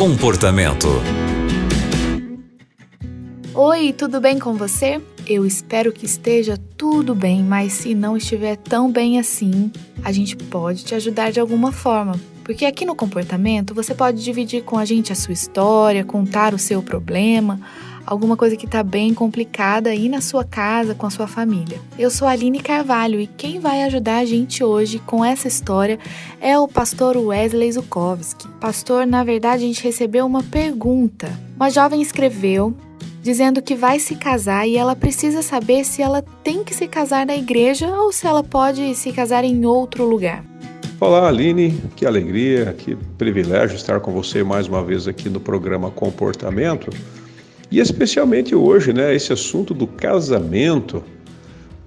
Comportamento. Oi, tudo bem com você? Eu espero que esteja tudo bem, mas se não estiver tão bem assim, a gente pode te ajudar de alguma forma. Porque aqui no comportamento você pode dividir com a gente a sua história, contar o seu problema, alguma coisa que está bem complicada aí na sua casa, com a sua família. Eu sou Aline Carvalho e quem vai ajudar a gente hoje com essa história é o pastor Wesley Zukowski. Pastor, na verdade, a gente recebeu uma pergunta. Uma jovem escreveu dizendo que vai se casar e ela precisa saber se ela tem que se casar na igreja ou se ela pode se casar em outro lugar. Olá, Aline, que alegria, que privilégio estar com você mais uma vez aqui no programa Comportamento. E especialmente hoje, né, esse assunto do casamento.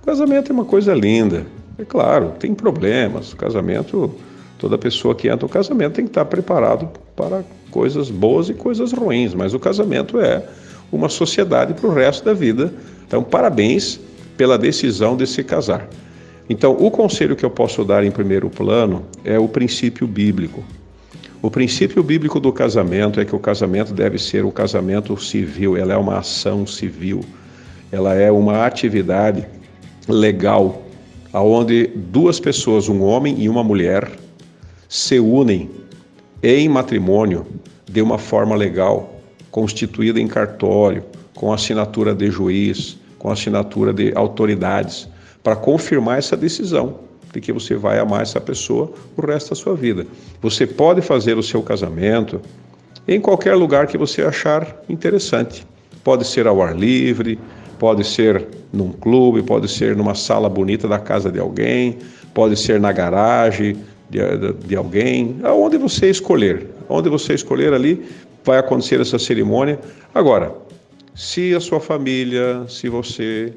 O casamento é uma coisa linda. É claro, tem problemas. O casamento, toda pessoa que entra no casamento tem que estar preparado para coisas boas e coisas ruins, mas o casamento é uma sociedade para o resto da vida. Então, parabéns pela decisão de se casar. Então, o conselho que eu posso dar em primeiro plano é o princípio bíblico. O princípio bíblico do casamento é que o casamento deve ser o casamento civil, ela é uma ação civil, ela é uma atividade legal, aonde duas pessoas, um homem e uma mulher, se unem em matrimônio de uma forma legal, constituída em cartório, com assinatura de juiz, com assinatura de autoridades, para confirmar essa decisão de que você vai amar essa pessoa o resto da sua vida. Você pode fazer o seu casamento em qualquer lugar que você achar interessante. Pode ser ao ar livre, pode ser num clube, pode ser numa sala bonita da casa de alguém, pode ser na garagem de, de, de alguém, aonde você escolher. Onde você escolher ali vai acontecer essa cerimônia. Agora, se a sua família, se você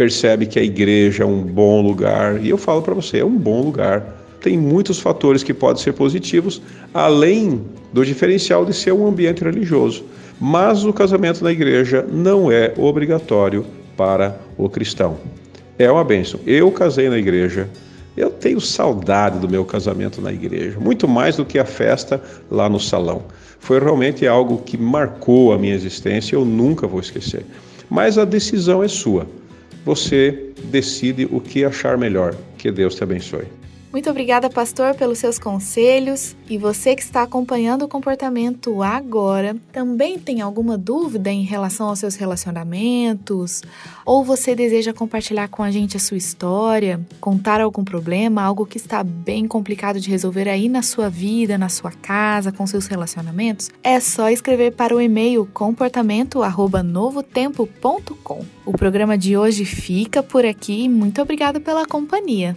percebe que a igreja é um bom lugar, e eu falo para você, é um bom lugar. Tem muitos fatores que podem ser positivos, além do diferencial de ser um ambiente religioso. Mas o casamento na igreja não é obrigatório para o cristão. É uma bênção. Eu casei na igreja, eu tenho saudade do meu casamento na igreja, muito mais do que a festa lá no salão. Foi realmente algo que marcou a minha existência, eu nunca vou esquecer. Mas a decisão é sua você decide o que achar melhor. Que Deus te abençoe. Muito obrigada, pastor, pelos seus conselhos. E você que está acompanhando o comportamento agora, também tem alguma dúvida em relação aos seus relacionamentos? Ou você deseja compartilhar com a gente a sua história, contar algum problema, algo que está bem complicado de resolver aí na sua vida, na sua casa, com seus relacionamentos? É só escrever para o e-mail comportamento@novotempo.com. O programa de hoje fica por aqui. Muito obrigada pela companhia.